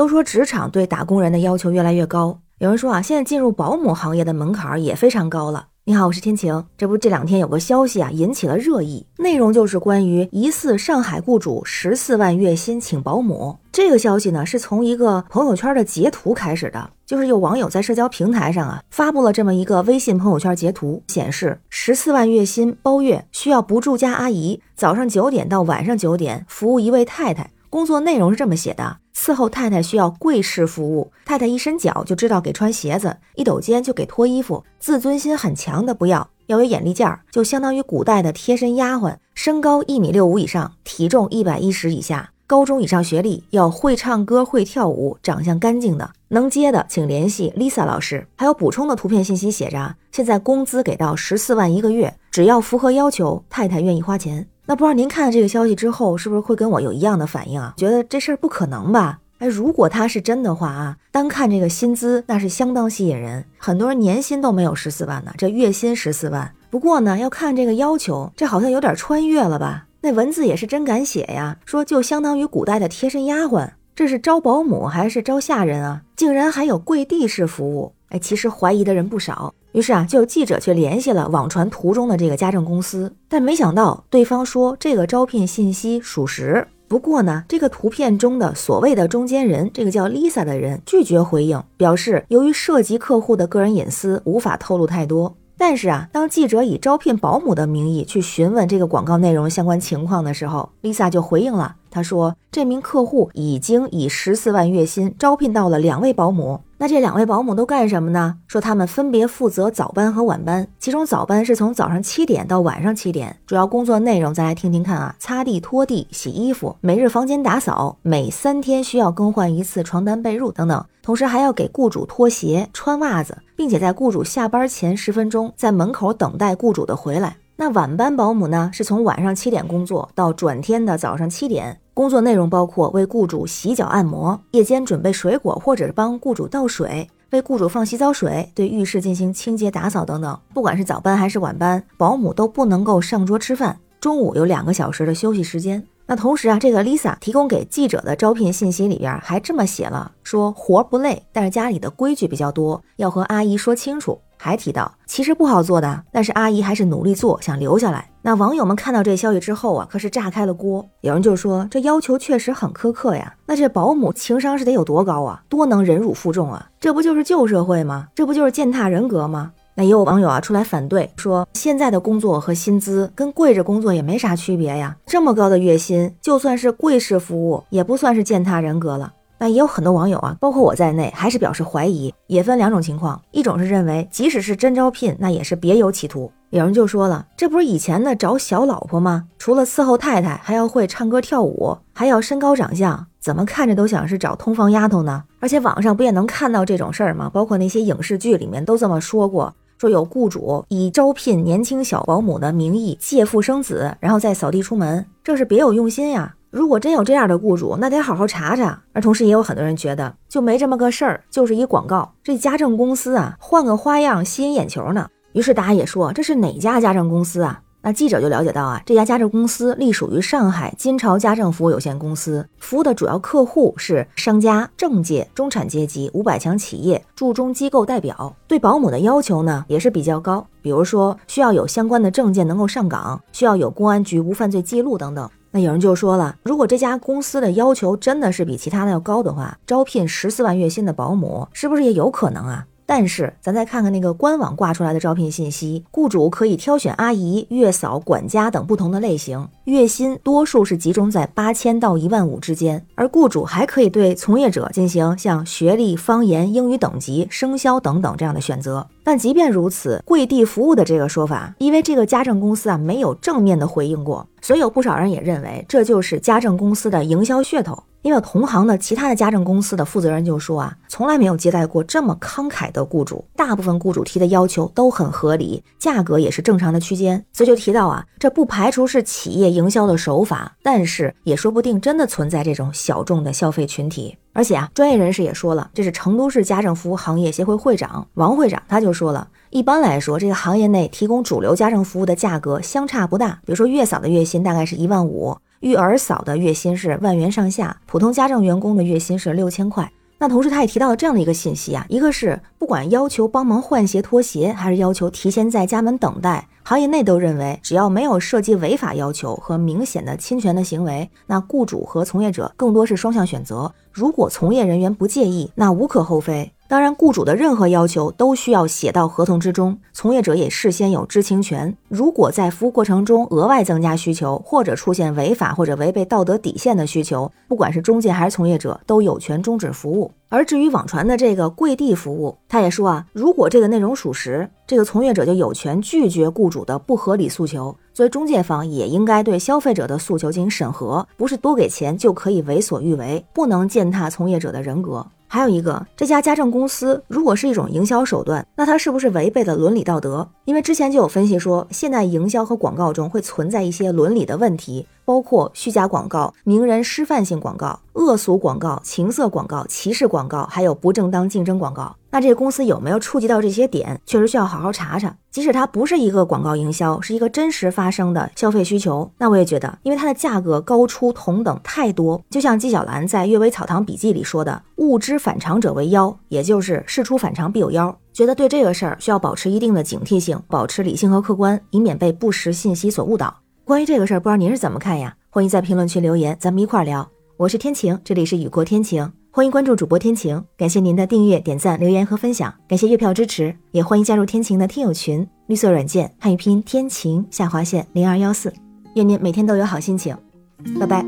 都说职场对打工人的要求越来越高。有人说啊，现在进入保姆行业的门槛也非常高了。你好，我是天晴。这不这两天有个消息啊，引起了热议，内容就是关于疑似上海雇主十四万月薪请保姆。这个消息呢，是从一个朋友圈的截图开始的，就是有网友在社交平台上啊发布了这么一个微信朋友圈截图，显示十四万月薪包月，需要不住家阿姨，早上九点到晚上九点服务一位太太。工作内容是这么写的：伺候太太需要跪式服务，太太一伸脚就知道给穿鞋子，一抖肩就给脱衣服，自尊心很强的不要，要有眼力劲儿，就相当于古代的贴身丫鬟，身高一米六五以上，体重一百一十以下，高中以上学历，要会唱歌会跳舞，长相干净的，能接的请联系 Lisa 老师。还有补充的图片信息写着：现在工资给到十四万一个月，只要符合要求，太太愿意花钱。那不知道您看了这个消息之后，是不是会跟我有一样的反应啊？觉得这事儿不可能吧？哎，如果他是真的话啊，单看这个薪资，那是相当吸引人。很多人年薪都没有十四万呢，这月薪十四万。不过呢，要看这个要求，这好像有点穿越了吧？那文字也是真敢写呀，说就相当于古代的贴身丫鬟，这是招保姆还是招下人啊？竟然还有跪地式服务！哎，其实怀疑的人不少。于是啊，就有记者去联系了网传图中的这个家政公司，但没想到对方说这个招聘信息属实。不过呢，这个图片中的所谓的中间人，这个叫 Lisa 的人拒绝回应，表示由于涉及客户的个人隐私，无法透露太多。但是啊，当记者以招聘保姆的名义去询问这个广告内容相关情况的时候，Lisa 就回应了，他说这名客户已经以十四万月薪招聘到了两位保姆。那这两位保姆都干什么呢？说他们分别负责早班和晚班，其中早班是从早上七点到晚上七点，主要工作内容咱来听听看啊：擦地、拖地、洗衣服，每日房间打扫，每三天需要更换一次床单被褥等等，同时还要给雇主脱鞋、穿袜子，并且在雇主下班前十分钟在门口等待雇主的回来。那晚班保姆呢，是从晚上七点工作到转天的早上七点。工作内容包括为雇主洗脚按摩，夜间准备水果，或者是帮雇主倒水，为雇主放洗澡水，对浴室进行清洁打扫等等。不管是早班还是晚班，保姆都不能够上桌吃饭，中午有两个小时的休息时间。那同时啊，这个 Lisa 提供给记者的招聘信息里边还这么写了，说活不累，但是家里的规矩比较多，要和阿姨说清楚。还提到，其实不好做的，但是阿姨还是努力做，想留下来。那网友们看到这消息之后啊，可是炸开了锅。有人就说，这要求确实很苛刻呀。那这保姆情商是得有多高啊？多能忍辱负重啊？这不就是旧社会吗？这不就是践踏人格吗？那也有网友啊出来反对，说现在的工作和薪资跟跪着工作也没啥区别呀。这么高的月薪，就算是跪式服务，也不算是践踏人格了。那也有很多网友啊，包括我在内，还是表示怀疑。也分两种情况，一种是认为即使是真招聘，那也是别有企图。有人就说了，这不是以前的找小老婆吗？除了伺候太太，还要会唱歌跳舞，还要身高长相，怎么看着都像是找通房丫头呢？而且网上不也能看到这种事儿吗？包括那些影视剧里面都这么说过，说有雇主以招聘年轻小保姆的名义借腹生子，然后再扫地出门，这是别有用心呀。如果真有这样的雇主，那得好好查查。而同时，也有很多人觉得就没这么个事儿，就是一广告。这家政公司啊，换个花样吸引眼球呢。于是大家也说，这是哪家家政公司啊？那记者就了解到啊，这家家政公司隶属于上海金朝家政服务有限公司，服务的主要客户是商家、政界、中产阶级、五百强企业、驻中机构代表。对保姆的要求呢，也是比较高，比如说需要有相关的证件能够上岗，需要有公安局无犯罪记录等等。那有人就说了，如果这家公司的要求真的是比其他的要高的话，招聘十四万月薪的保姆是不是也有可能啊？但是咱再看看那个官网挂出来的招聘信息，雇主可以挑选阿姨、月嫂、管家等不同的类型，月薪多数是集中在八千到一万五之间，而雇主还可以对从业者进行像学历、方言、英语等级、生肖等等这样的选择。但即便如此，跪地服务的这个说法，因为这个家政公司啊没有正面的回应过，所以有不少人也认为这就是家政公司的营销噱头。因为同行的其他的家政公司的负责人就说啊，从来没有接待过这么慷慨的雇主，大部分雇主提的要求都很合理，价格也是正常的区间，所以就提到啊，这不排除是企业营销的手法，但是也说不定真的存在这种小众的消费群体。而且啊，专业人士也说了，这是成都市家政服务行业协会会长王会长，他就说了，一般来说，这个行业内提供主流家政服务的价格相差不大，比如说月嫂的月薪大概是一万五。育儿嫂的月薪是万元上下，普通家政员工的月薪是六千块。那同时，他也提到了这样的一个信息啊，一个是不管要求帮忙换鞋脱鞋，还是要求提前在家门等待，行业内都认为，只要没有涉及违法要求和明显的侵权的行为，那雇主和从业者更多是双向选择。如果从业人员不介意，那无可厚非。当然，雇主的任何要求都需要写到合同之中，从业者也事先有知情权。如果在服务过程中额外增加需求，或者出现违法或者违背道德底线的需求，不管是中介还是从业者，都有权终止服务。而至于网传的这个跪地服务，他也说啊，如果这个内容属实，这个从业者就有权拒绝雇主的不合理诉求。作为中介方，也应该对消费者的诉求进行审核，不是多给钱就可以为所欲为，不能践踏从业者的人格。还有一个，这家家政公司如果是一种营销手段，那它是不是违背了伦理道德？因为之前就有分析说，现在营销和广告中会存在一些伦理的问题。包括虚假广告、名人示范性广告、恶俗广告、情色广告、歧视广告，还有不正当竞争广告。那这个公司有没有触及到这些点，确实需要好好查查。即使它不是一个广告营销，是一个真实发生的消费需求，那我也觉得，因为它的价格高出同等太多。就像纪晓岚在《阅微草堂笔记》里说的：“物之反常者为妖”，也就是事出反常必有妖。觉得对这个事儿需要保持一定的警惕性，保持理性和客观，以免被不实信息所误导。关于这个事儿，不知道您是怎么看呀？欢迎在评论区留言，咱们一块儿聊。我是天晴，这里是雨过天晴，欢迎关注主播天晴。感谢您的订阅、点赞、留言和分享，感谢月票支持，也欢迎加入天晴的听友群，绿色软件汉语拼音天晴下划线零二幺四。愿您每天都有好心情，拜拜。